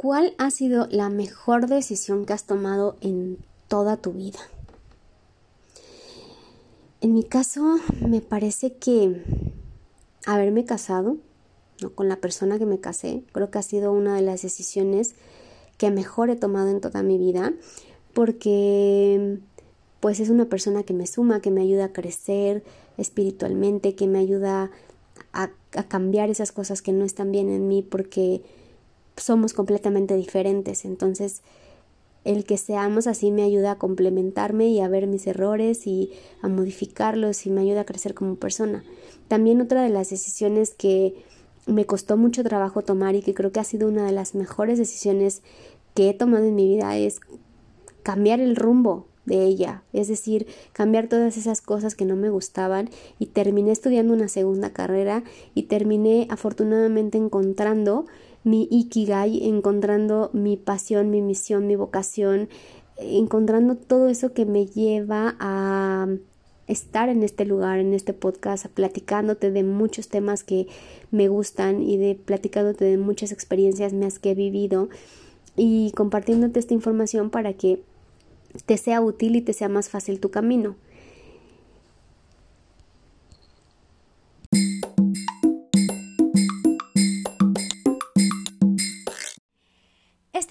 ¿Cuál ha sido la mejor decisión que has tomado en toda tu vida? En mi caso, me parece que haberme casado ¿no? con la persona que me casé, creo que ha sido una de las decisiones que mejor he tomado en toda mi vida, porque pues es una persona que me suma, que me ayuda a crecer espiritualmente, que me ayuda a, a cambiar esas cosas que no están bien en mí, porque somos completamente diferentes. Entonces, el que seamos así me ayuda a complementarme y a ver mis errores y a modificarlos y me ayuda a crecer como persona. También otra de las decisiones que me costó mucho trabajo tomar y que creo que ha sido una de las mejores decisiones que he tomado en mi vida es cambiar el rumbo de ella, es decir, cambiar todas esas cosas que no me gustaban y terminé estudiando una segunda carrera y terminé afortunadamente encontrando mi ikigai, encontrando mi pasión, mi misión, mi vocación, encontrando todo eso que me lleva a estar en este lugar, en este podcast, platicándote de muchos temas que me gustan y de platicándote de muchas experiencias más que he vivido y compartiéndote esta información para que te sea útil y te sea más fácil tu camino.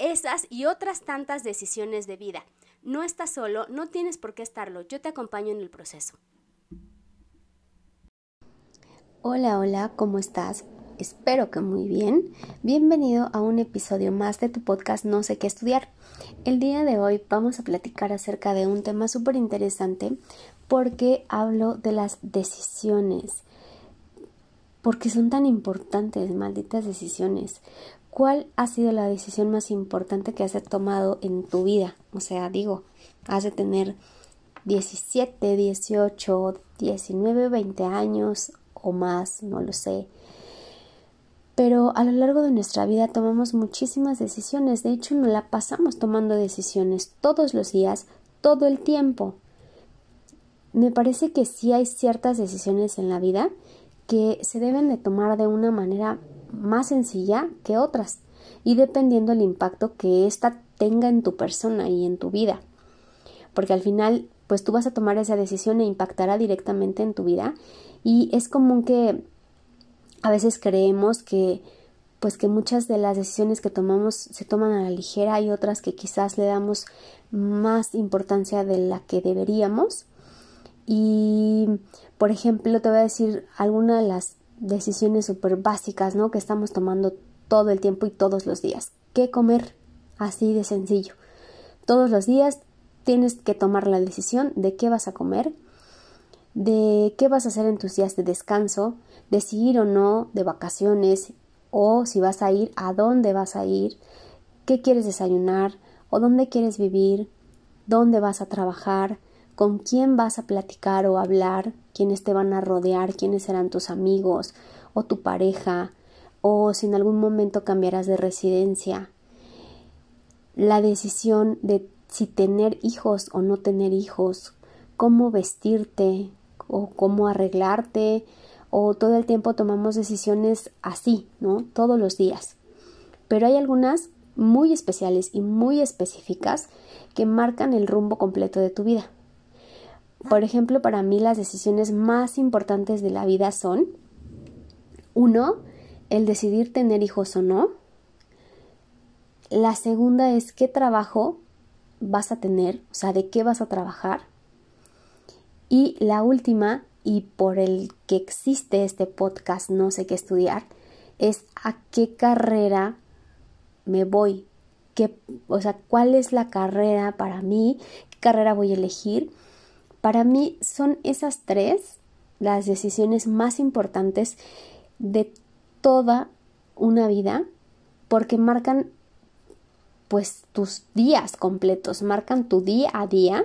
esas y otras tantas decisiones de vida. No estás solo, no tienes por qué estarlo, yo te acompaño en el proceso. Hola, hola, ¿cómo estás? Espero que muy bien. Bienvenido a un episodio más de tu podcast No sé qué estudiar. El día de hoy vamos a platicar acerca de un tema súper interesante porque hablo de las decisiones. Porque son tan importantes, malditas decisiones. ¿Cuál ha sido la decisión más importante que has tomado en tu vida? O sea, digo, has de tener 17, 18, 19, 20 años o más, no lo sé. Pero a lo largo de nuestra vida tomamos muchísimas decisiones, de hecho nos la pasamos tomando decisiones todos los días, todo el tiempo. Me parece que sí hay ciertas decisiones en la vida que se deben de tomar de una manera más sencilla que otras y dependiendo el impacto que ésta tenga en tu persona y en tu vida. Porque al final, pues tú vas a tomar esa decisión e impactará directamente en tu vida y es común que a veces creemos que pues que muchas de las decisiones que tomamos se toman a la ligera y otras que quizás le damos más importancia de la que deberíamos. Y, por ejemplo, te voy a decir algunas de las decisiones súper básicas, ¿no? Que estamos tomando todo el tiempo y todos los días. ¿Qué comer? Así de sencillo. Todos los días tienes que tomar la decisión de qué vas a comer, de qué vas a hacer en tus días de descanso, de si ir o no de vacaciones o si vas a ir, a dónde vas a ir, qué quieres desayunar o dónde quieres vivir, dónde vas a trabajar, con quién vas a platicar o hablar, quiénes te van a rodear, quiénes serán tus amigos o tu pareja, o si en algún momento cambiarás de residencia. La decisión de si tener hijos o no tener hijos, cómo vestirte o cómo arreglarte, o todo el tiempo tomamos decisiones así, ¿no? Todos los días. Pero hay algunas muy especiales y muy específicas que marcan el rumbo completo de tu vida. Por ejemplo, para mí las decisiones más importantes de la vida son, uno, el decidir tener hijos o no. La segunda es qué trabajo vas a tener, o sea, de qué vas a trabajar. Y la última, y por el que existe este podcast, no sé qué estudiar, es a qué carrera me voy, qué, o sea, cuál es la carrera para mí, qué carrera voy a elegir para mí son esas tres las decisiones más importantes de toda una vida porque marcan pues tus días completos, marcan tu día a día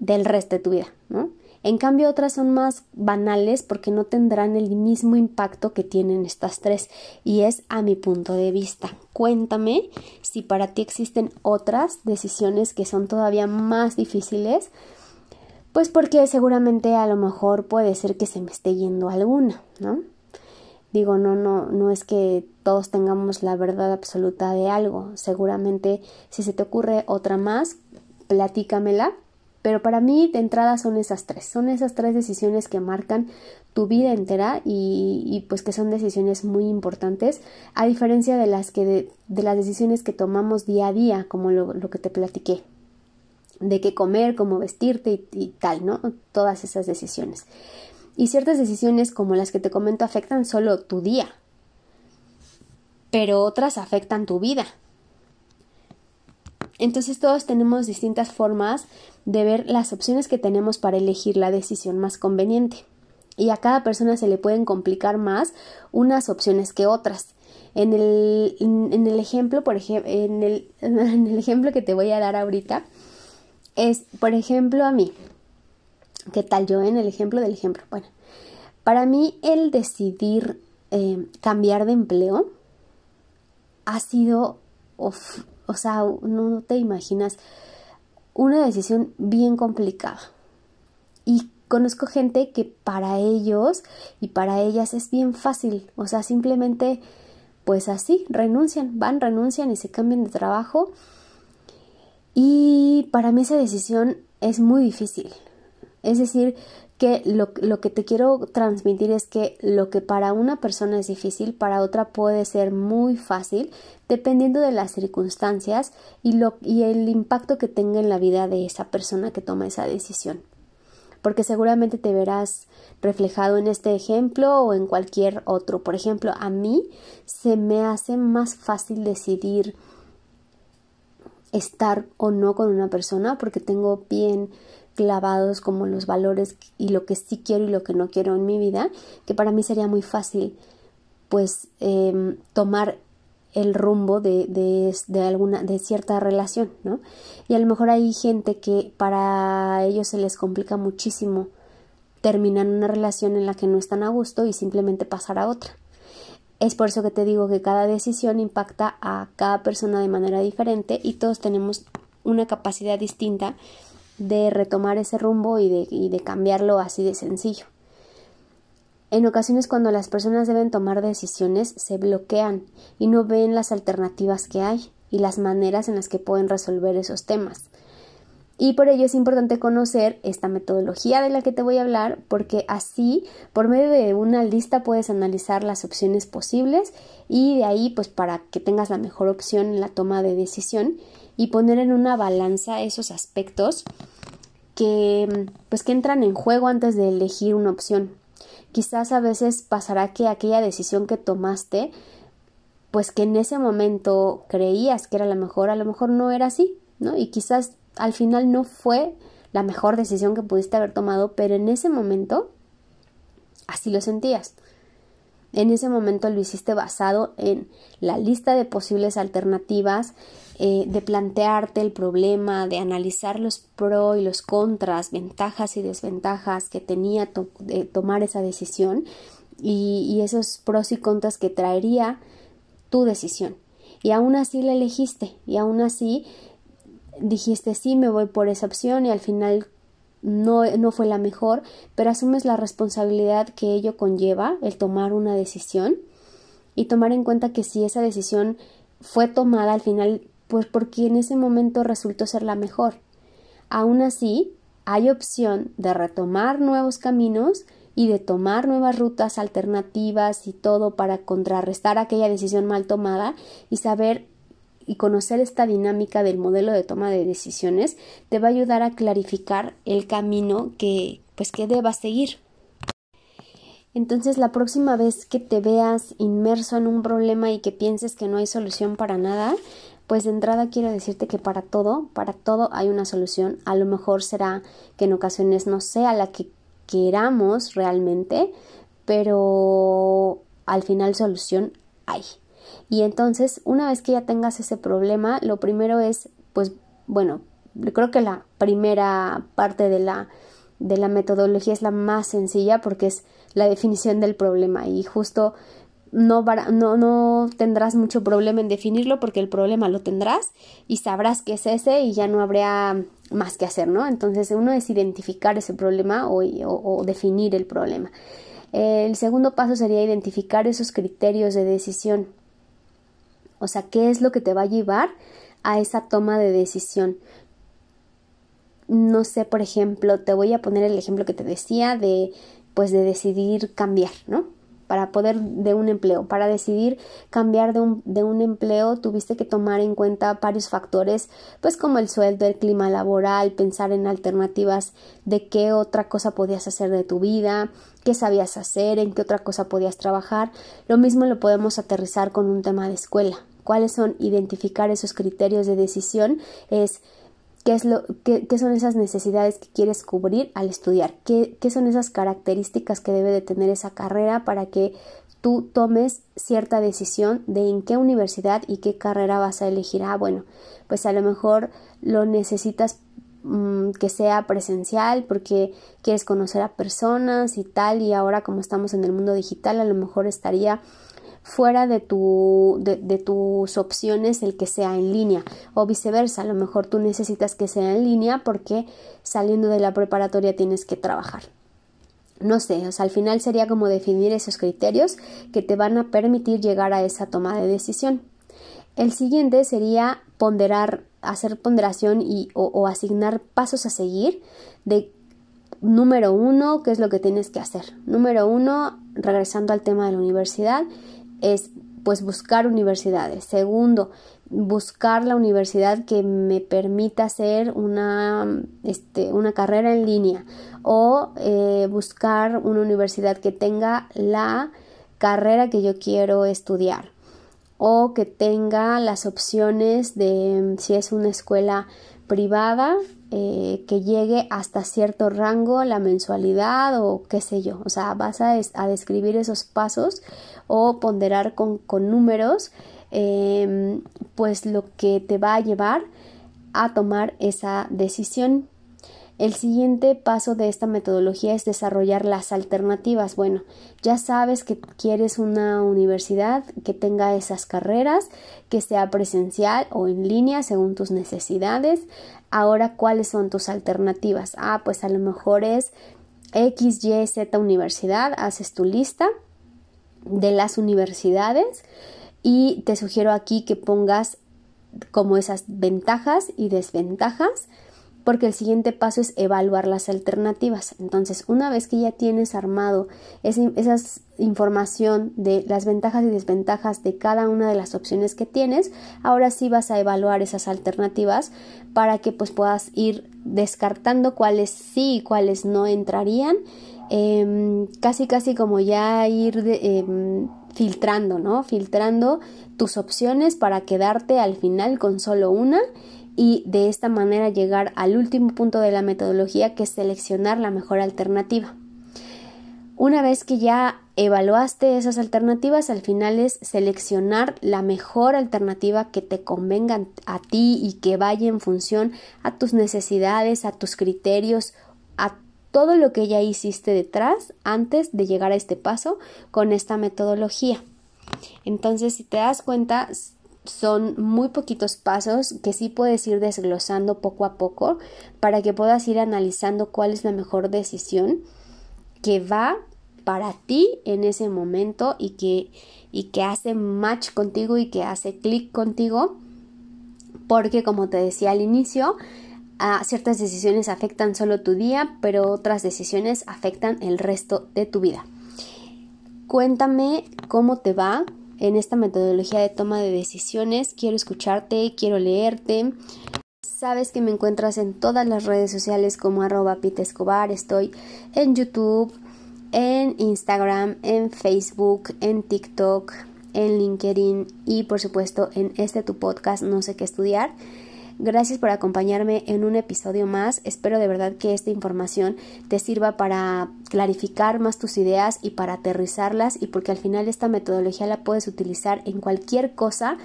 del resto de tu vida, ¿no? En cambio, otras son más banales porque no tendrán el mismo impacto que tienen estas tres y es a mi punto de vista. Cuéntame si para ti existen otras decisiones que son todavía más difíciles, pues porque seguramente a lo mejor puede ser que se me esté yendo alguna, ¿no? Digo, no, no, no es que todos tengamos la verdad absoluta de algo. Seguramente si se te ocurre otra más, platícamela pero para mí de entrada son esas tres, son esas tres decisiones que marcan tu vida entera y, pues que son decisiones muy importantes, a diferencia de las que de, las decisiones que tomamos día a día, como lo, que te platiqué, de qué comer, cómo vestirte y tal, ¿no? Todas esas decisiones. Y ciertas decisiones como las que te comento afectan solo tu día, pero otras afectan tu vida. Entonces todos tenemos distintas formas de ver las opciones que tenemos para elegir la decisión más conveniente. Y a cada persona se le pueden complicar más unas opciones que otras. En el, en, el ejemplo, por ejemplo, en el, en el ejemplo que te voy a dar ahorita, es, por ejemplo, a mí. ¿Qué tal yo en el ejemplo del ejemplo? Bueno, para mí el decidir eh, cambiar de empleo ha sido o sea, no te imaginas una decisión bien complicada. Y conozco gente que para ellos y para ellas es bien fácil, o sea, simplemente pues así, renuncian, van, renuncian y se cambian de trabajo. Y para mí esa decisión es muy difícil. Es decir, que lo, lo, que te quiero transmitir es que lo que para una persona es difícil, para otra puede ser muy fácil, dependiendo de las circunstancias y, lo, y el impacto que tenga en la vida de esa persona que toma esa decisión. Porque seguramente te verás reflejado en este ejemplo o en cualquier otro. Por ejemplo, a mí se me hace más fácil decidir estar o no con una persona porque tengo bien clavados como los valores y lo que sí quiero y lo que no quiero en mi vida, que para mí sería muy fácil pues em, tomar el rumbo de, de, de, alguna, de cierta relación, ¿no? Y a lo mejor hay gente que para ellos se les complica muchísimo terminar una relación en la que no están a gusto y simplemente pasar a otra. Es por eso que te digo que cada decisión impacta a cada persona de manera diferente y todos tenemos una capacidad distinta de retomar ese rumbo y de, cambiarlo así de sencillo. En ocasiones cuando las personas deben tomar decisiones se bloquean y no ven las alternativas que hay y las maneras en las que pueden resolver esos temas. Y por ello es importante conocer esta metodología de la que te voy a hablar porque así por medio de una lista puedes analizar las opciones posibles y de ahí pues para que tengas la mejor opción en la toma de decisión y poner en una balanza esos aspectos que pues que entran en juego antes de elegir una opción. Quizás a veces pasará que aquella decisión que tomaste pues que en ese momento creías que era la mejor, a lo mejor no era así, ¿no? Y quizás al final no fue la mejor decisión que pudiste haber tomado, pero en ese momento así lo sentías. En ese momento lo hiciste basado en la lista de posibles alternativas, eh, de plantearte el problema, de analizar los pros y los contras, ventajas y desventajas que tenía tomar esa decisión y, y esos pros y contras que traería tu decisión. Y aún así la elegiste y aún así dijiste sí, me voy por esa opción y al final no, no fue la mejor, pero asumes la responsabilidad que ello conlleva, el tomar una decisión y tomar en cuenta que si esa decisión fue tomada al final, pues porque en ese momento resultó ser la mejor. Aún así, hay opción de retomar nuevos caminos y de tomar nuevas rutas alternativas y todo para contrarrestar aquella decisión mal tomada y saber y conocer esta dinámica del modelo de toma de decisiones te va a ayudar a clarificar el camino que pues que debas seguir. Entonces la próxima vez que te veas inmerso en un problema y que pienses que no hay solución para nada, pues de entrada quiero decirte que para todo, para todo hay una solución. A lo mejor será que en ocasiones no sea la que queramos realmente, pero al final solución hay. Y entonces, una vez que ya tengas ese problema, lo primero es, pues, bueno, creo que la primera parte de la, de la metodología es la más sencilla porque es la definición del problema y justo no, no, no tendrás mucho problema en definirlo porque el problema lo tendrás y sabrás que es ese y ya no habría más que hacer, ¿no? Entonces uno es identificar ese problema o, o definir el problema. El segundo paso sería identificar esos criterios de decisión. O sea, ¿qué es lo que te va a llevar a esa toma de decisión? No sé, por ejemplo, te voy a poner el ejemplo que te decía de pues de decidir cambiar, ¿no? para poder de un empleo. Para decidir cambiar de un, de un, empleo tuviste que tomar en cuenta varios factores, pues como el sueldo, el clima laboral, pensar en alternativas de qué otra cosa podías hacer de tu vida, qué sabías hacer, en qué otra cosa podías trabajar. Lo mismo lo podemos aterrizar con un tema de escuela. ¿Cuáles son? Identificar esos criterios de decisión es qué, es lo, qué, son esas necesidades que quieres cubrir al estudiar, ¿Qué, qué son esas características que debe de tener esa carrera para que tú tomes cierta decisión de en qué universidad y qué carrera vas a elegir. Ah, bueno, pues a lo mejor lo necesitas mm, que sea presencial porque quieres conocer a personas y tal y ahora como estamos en el mundo digital a lo mejor estaría fuera de, tu, de, de, tus opciones el que sea en línea o viceversa. A lo mejor tú necesitas que sea en línea porque saliendo de la preparatoria tienes que trabajar. No sé, o sea, al final sería como definir esos criterios que te van a permitir llegar a esa toma de decisión. El siguiente sería ponderar, hacer ponderación y, o, o asignar pasos a seguir de número uno, qué es lo que tienes que hacer. Número uno, regresando al tema de la universidad, es pues buscar universidades. Segundo, buscar la universidad que me permita hacer una, este, una carrera en línea o eh, buscar una universidad que tenga la carrera que yo quiero estudiar o que tenga las opciones de si es una escuela privada eh, que llegue hasta cierto rango la mensualidad o qué sé yo. O sea, vas a, describir esos pasos o ponderar con, números em, pues lo que te va a llevar a tomar esa decisión el siguiente paso de esta metodología es desarrollar las alternativas. Bueno, ya sabes que quieres una universidad que tenga esas carreras, que sea presencial o en línea según tus necesidades. Ahora, ¿cuáles son tus alternativas? Ah, pues a lo mejor es X, Y, Z universidad. Haces tu lista de las universidades y te sugiero aquí que pongas como esas ventajas y desventajas porque el siguiente paso es evaluar las alternativas. Entonces, una vez que ya tienes armado esa, información de las ventajas y desventajas de cada una de las opciones que tienes, ahora sí vas a evaluar esas alternativas para que pues puedas ir descartando cuáles sí y cuáles no entrarían. Em, casi casi como ya ir em, filtrando, ¿no? Filtrando tus opciones para quedarte al final con solo una y de esta manera llegar al último punto de la metodología que es seleccionar la mejor alternativa. Una vez que ya evaluaste esas alternativas, al final es seleccionar la mejor alternativa que te convenga a ti y que vaya en función a tus necesidades, a tus criterios, todo lo que ya hiciste detrás antes de llegar a este paso con esta metodología. Entonces, si te das cuenta, son muy poquitos pasos que sí puedes ir desglosando poco a poco para que puedas ir analizando cuál es la mejor decisión que va para ti en ese momento y que, y que hace match contigo y que hace clic contigo porque como te decía al inicio a ciertas decisiones afectan solo tu día pero otras decisiones afectan el resto de tu vida cuéntame cómo te va en esta metodología de toma de decisiones. Quiero escucharte, quiero leerte. Sabes que me encuentras en todas las redes sociales como arroba Escobar. Estoy en YouTube, en Instagram, en Facebook, en TikTok, en LinkedIn y por supuesto en este tu podcast No sé qué estudiar. Gracias por acompañarme en un episodio más. Espero de verdad que esta información te sirva para clarificar más tus ideas y para aterrizarlas y porque al final esta metodología la puedes utilizar en cualquier cosa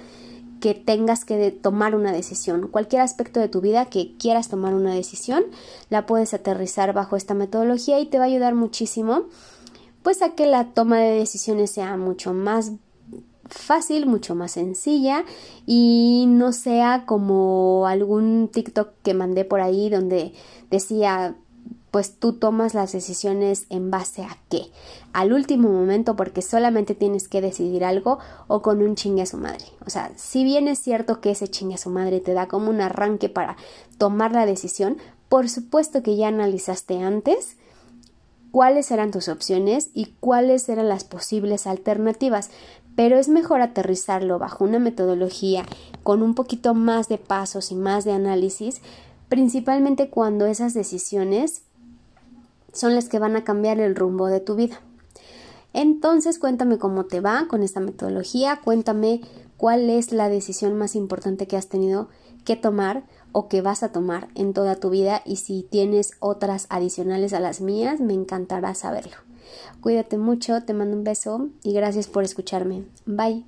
que tengas que tomar una decisión. Cualquier aspecto de tu vida que quieras tomar una decisión, la puedes aterrizar bajo esta metodología y te va a ayudar muchísimo pues a que la toma de decisiones sea mucho más fácil, mucho más sencilla y no sea como algún TikTok que mandé por ahí donde decía pues tú tomas las decisiones en base a qué, al último momento porque solamente tienes que decidir algo o con un chingue a su madre. O sea, si bien es cierto que ese chingue a su madre te da como un arranque para tomar la decisión, por supuesto que ya analizaste antes cuáles eran tus opciones y cuáles eran las posibles alternativas, pero es mejor aterrizarlo bajo una metodología con un poquito más de pasos y más de análisis, principalmente cuando esas decisiones son las que van a cambiar el rumbo de tu vida. Entonces cuéntame cómo te va con esta metodología, cuéntame cuál es la decisión más importante que has tenido que tomar o que vas a tomar en toda tu vida y si tienes otras adicionales a las mías, me encantará saberlo. Cuídate mucho, te mando un beso y gracias por escucharme. Bye.